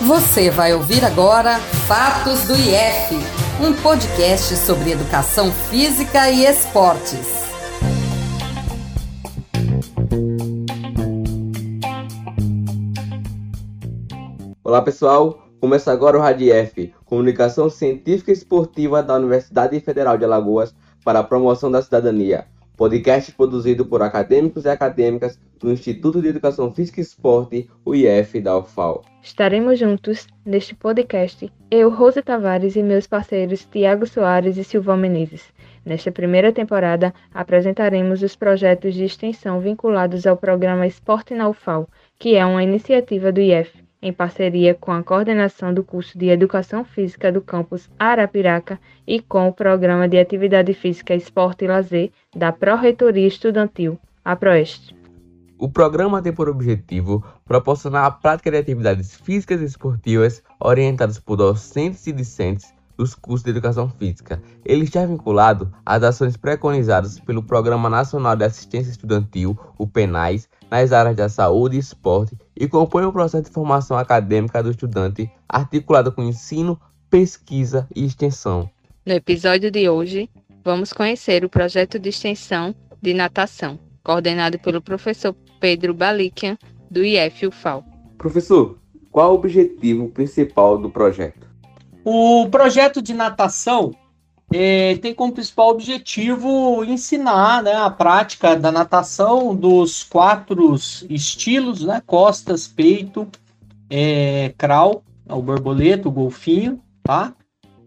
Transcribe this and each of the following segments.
Você vai ouvir agora Fatos do IF, um podcast sobre educação física e esportes. Olá pessoal, começa agora o RADIEF, Comunicação Científica e Esportiva da Universidade Federal de Alagoas para a promoção da cidadania. Podcast produzido por acadêmicos e acadêmicas do Instituto de Educação Física e Esporte, o IF da UFAL. Estaremos juntos neste podcast, eu, Rose Tavares e meus parceiros Tiago Soares e Silvão Menezes. Nesta primeira temporada, apresentaremos os projetos de extensão vinculados ao programa Esporte na UFAL, que é uma iniciativa do IF em parceria com a coordenação do curso de Educação Física do campus Arapiraca e com o Programa de Atividade Física, Esporte e Lazer da Pró-Reitoria Estudantil, a Proeste. O programa tem por objetivo proporcionar a prática de atividades físicas e esportivas orientadas por docentes e discentes dos cursos de Educação Física. Ele está vinculado às ações preconizadas pelo Programa Nacional de Assistência Estudantil, o PENAIS, nas áreas da saúde e esporte e compõe o processo de formação acadêmica do estudante articulado com ensino, pesquisa e extensão. No episódio de hoje, vamos conhecer o projeto de extensão de natação, coordenado pelo professor Pedro Balikian, do IF UFAL. Professor, qual o objetivo principal do projeto? O projeto de natação é, tem como principal objetivo ensinar né, a prática da natação dos quatro estilos, né, costas, peito, é, crawl, o borboleta, o golfinho, tá?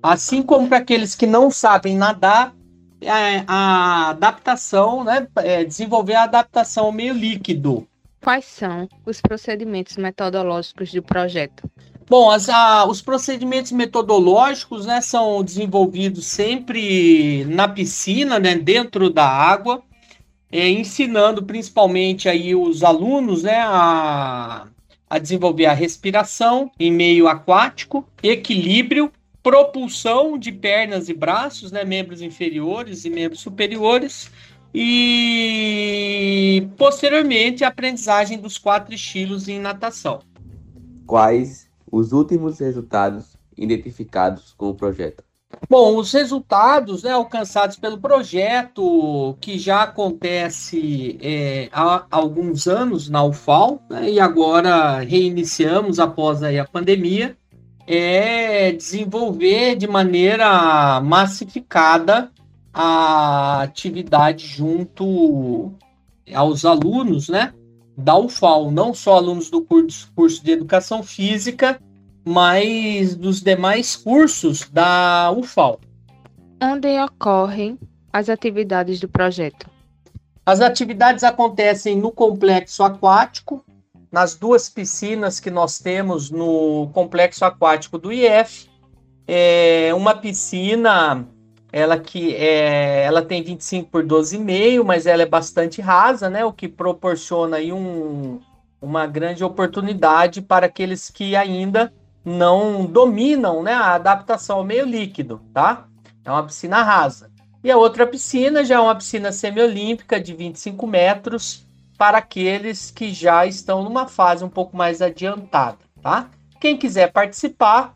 Assim como para aqueles que não sabem nadar, é, a adaptação, né, é, desenvolver a adaptação ao meio líquido. Quais são os procedimentos metodológicos do projeto? Bom, as, a, os procedimentos metodológicos né, são desenvolvidos sempre na piscina, né, dentro da água, é, ensinando principalmente aí os alunos né, a, a desenvolver a respiração em meio aquático, equilíbrio, propulsão de pernas e braços, né, membros inferiores e membros superiores, e posteriormente a aprendizagem dos quatro estilos em natação. Quais os últimos resultados identificados com o projeto? Bom, os resultados né, alcançados pelo projeto, que já acontece é, há alguns anos na UFAL, né, e agora reiniciamos após aí, a pandemia, é desenvolver de maneira massificada a atividade junto aos alunos, né? Da UFAL, não só alunos do curso, de Educação Física, mas dos demais cursos da UFAL. Onde ocorrem as atividades do projeto? As atividades acontecem no complexo aquático, nas duas piscinas que nós temos no complexo aquático do IF. É uma piscina ela que é, ela tem 25 por 12,5, mas ela é bastante rasa, né? O que proporciona aí um, uma grande oportunidade para aqueles que ainda não dominam né, a adaptação ao meio líquido, tá? É uma piscina rasa. E a outra piscina já é uma piscina semiolímpica de 25 metros para aqueles que já estão numa fase um pouco mais adiantada, tá? Quem quiser participar,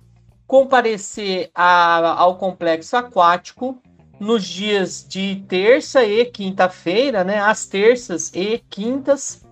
comparecer a, ao complexo aquático nos dias de terça e quinta-feira, né? Às terças e quintas,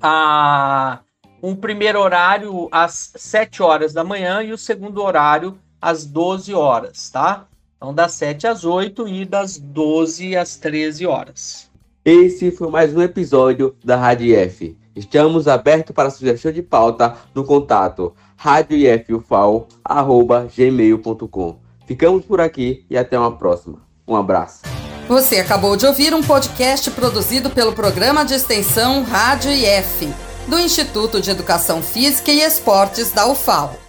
a um primeiro horário às 7 horas da manhã e o segundo horário às 12 horas, tá? Então, das 7 às 8 e das 12 às 13 horas. Esse foi mais um episódio da Rádio F. Estamos abertos para sugestão de pauta no contato radioifufal.gmail.com. Ficamos por aqui e até uma próxima. Um abraço. Você acabou de ouvir um podcast produzido pelo programa de extensão Rádio IF, do Instituto de Educação Física e Esportes da UFAL.